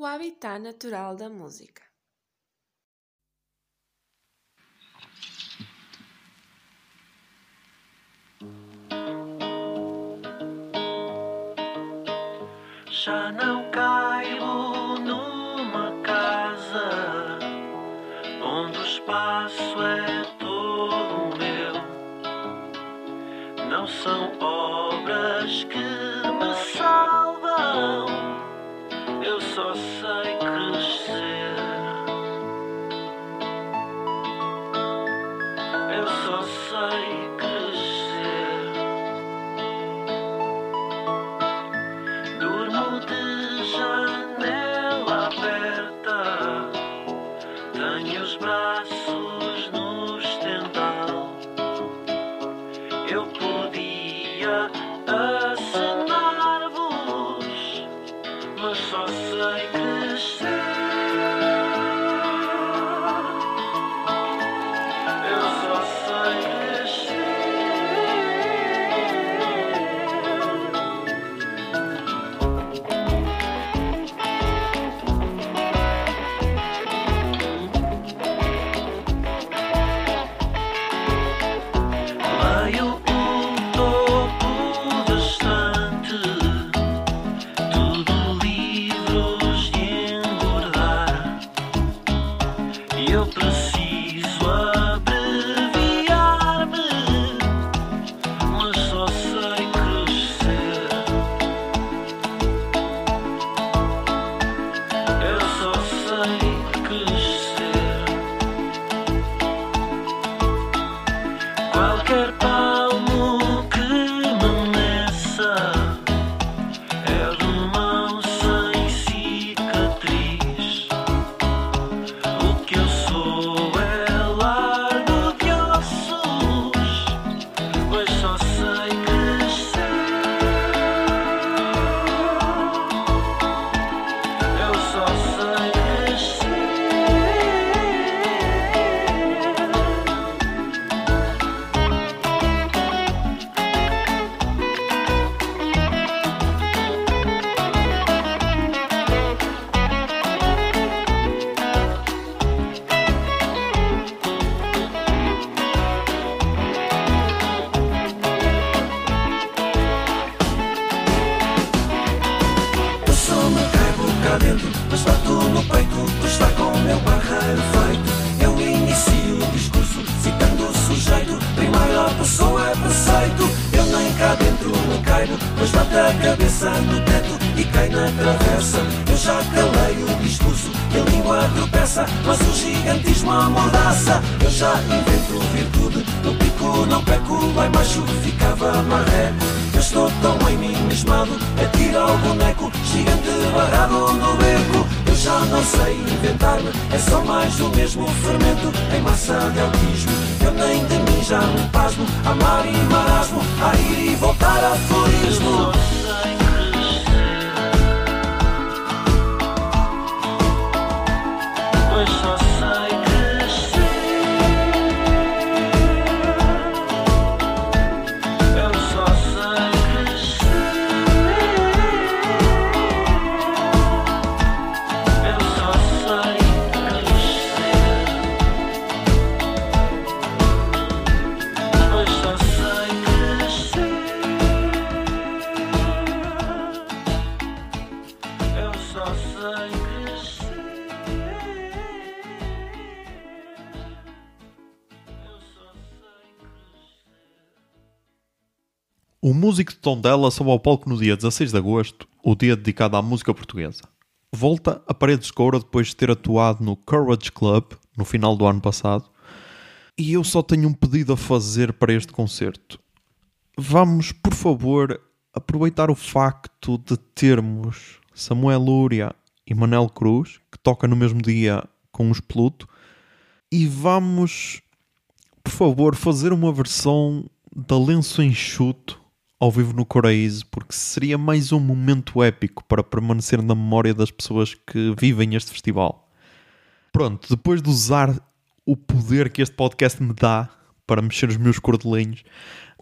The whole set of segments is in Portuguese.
o habitat natural da música. Já não caibo numa casa onde o espaço é todo meu. Não são eu só mas bato a cabeça no teto e cai na travessa. Eu já calei o discurso e a língua tropeça, mas o gigantismo amordaça. Eu já invento virtude, no pico não peco, lá embaixo ficava maré. Eu estou tão em mim mesmado, atira o boneco, gigante barrado no beco. Eu já não sei inventar-me, é só mais do mesmo fermento em massa de autismo. Eu nem me pasmo, amar e marasmo, a ir e voltar a aforismo. O músico de Tondela sobe ao palco no dia 16 de agosto, o dia dedicado à música portuguesa. Volta a Paredes de Coura depois de ter atuado no Courage Club no final do ano passado. E eu só tenho um pedido a fazer para este concerto. Vamos, por favor, aproveitar o facto de termos Samuel Lúria e Manel Cruz, que toca no mesmo dia com os Pluto, e vamos, por favor, fazer uma versão da Lenço Enxuto ao vivo no Coraíze, porque seria mais um momento épico para permanecer na memória das pessoas que vivem este festival. Pronto, depois de usar o poder que este podcast me dá para mexer os meus cordelinhos,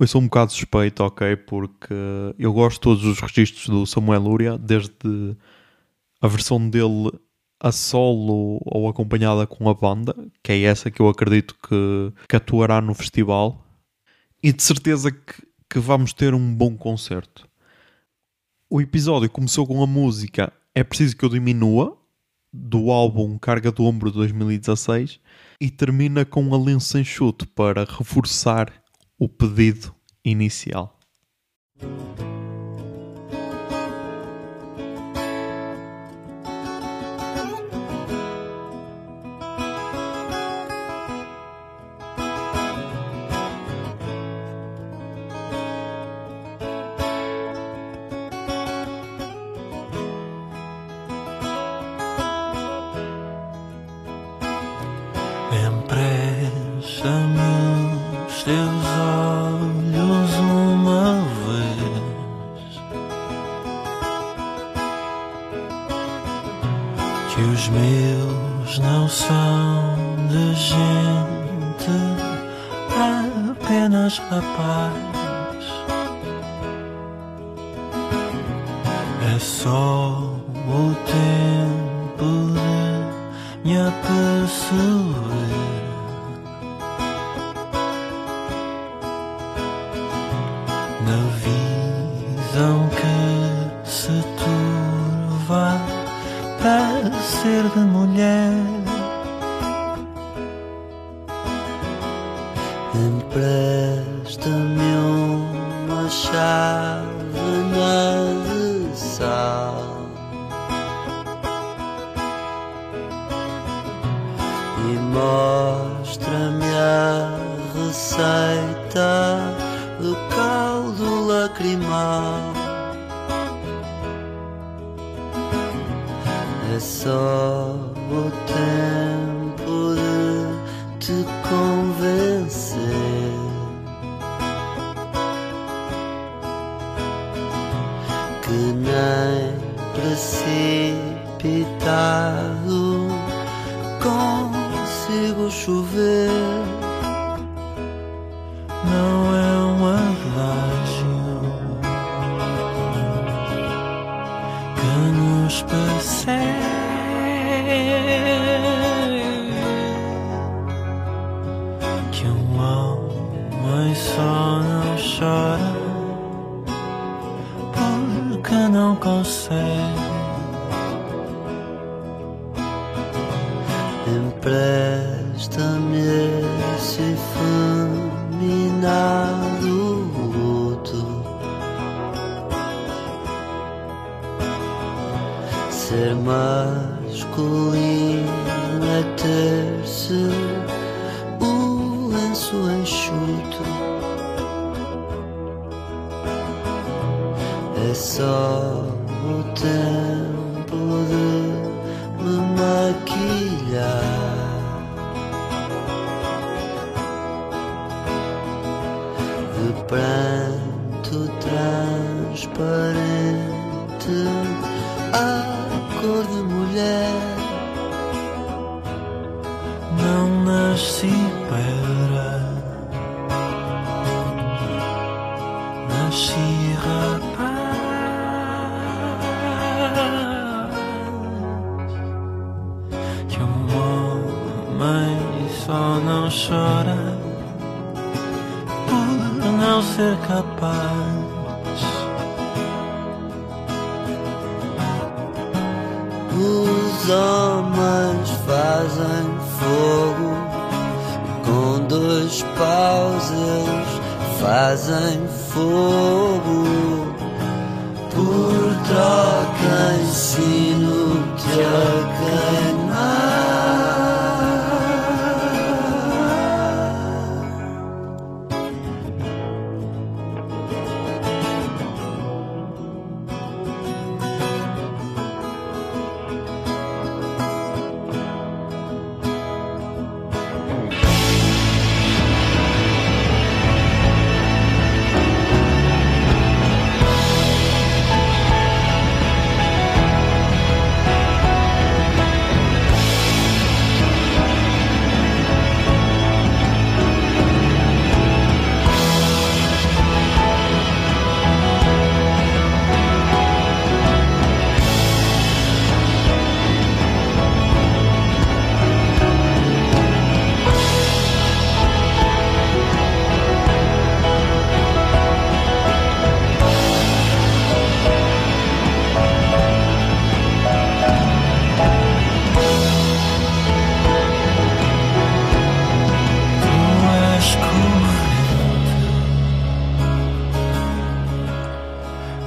eu sou um bocado suspeito, ok? Porque eu gosto de todos os registros do Samuel Lúria, desde a versão dele a solo ou acompanhada com a banda, que é essa que eu acredito que, que atuará no festival, e de certeza que, que vamos ter um bom concerto. O episódio começou com a música É Preciso Que Eu Diminua, do álbum Carga do Ombro de 2016, e termina com a lenço sem chute para reforçar o pedido inicial. Os meus não são de gente Apenas rapaz. É só o tempo de me aperceber Empresta-me uma chávena de sal E mostra-me a receita do caldo lacrimal. É só o tempo de te consigo chover não é um adágio que nos persegue. Que um homem só não chora porque não consegue. Empresta-me esse fulminado luto. Ser masculino é ter-se o lenço enxuto. É só o tempo De pranto transparente A cor de mulher Não nasci pedra fazem fogo por troca ensino-te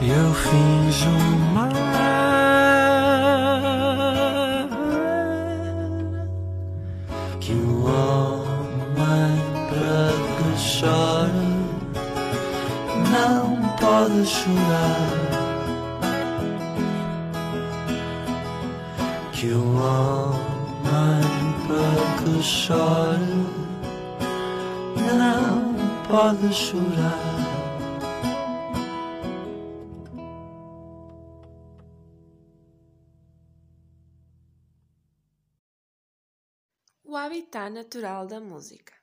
Eu finjo mais que o homem branco chora, não pode chorar. Que o homem branco chora, não pode chorar. Habitat natural da música.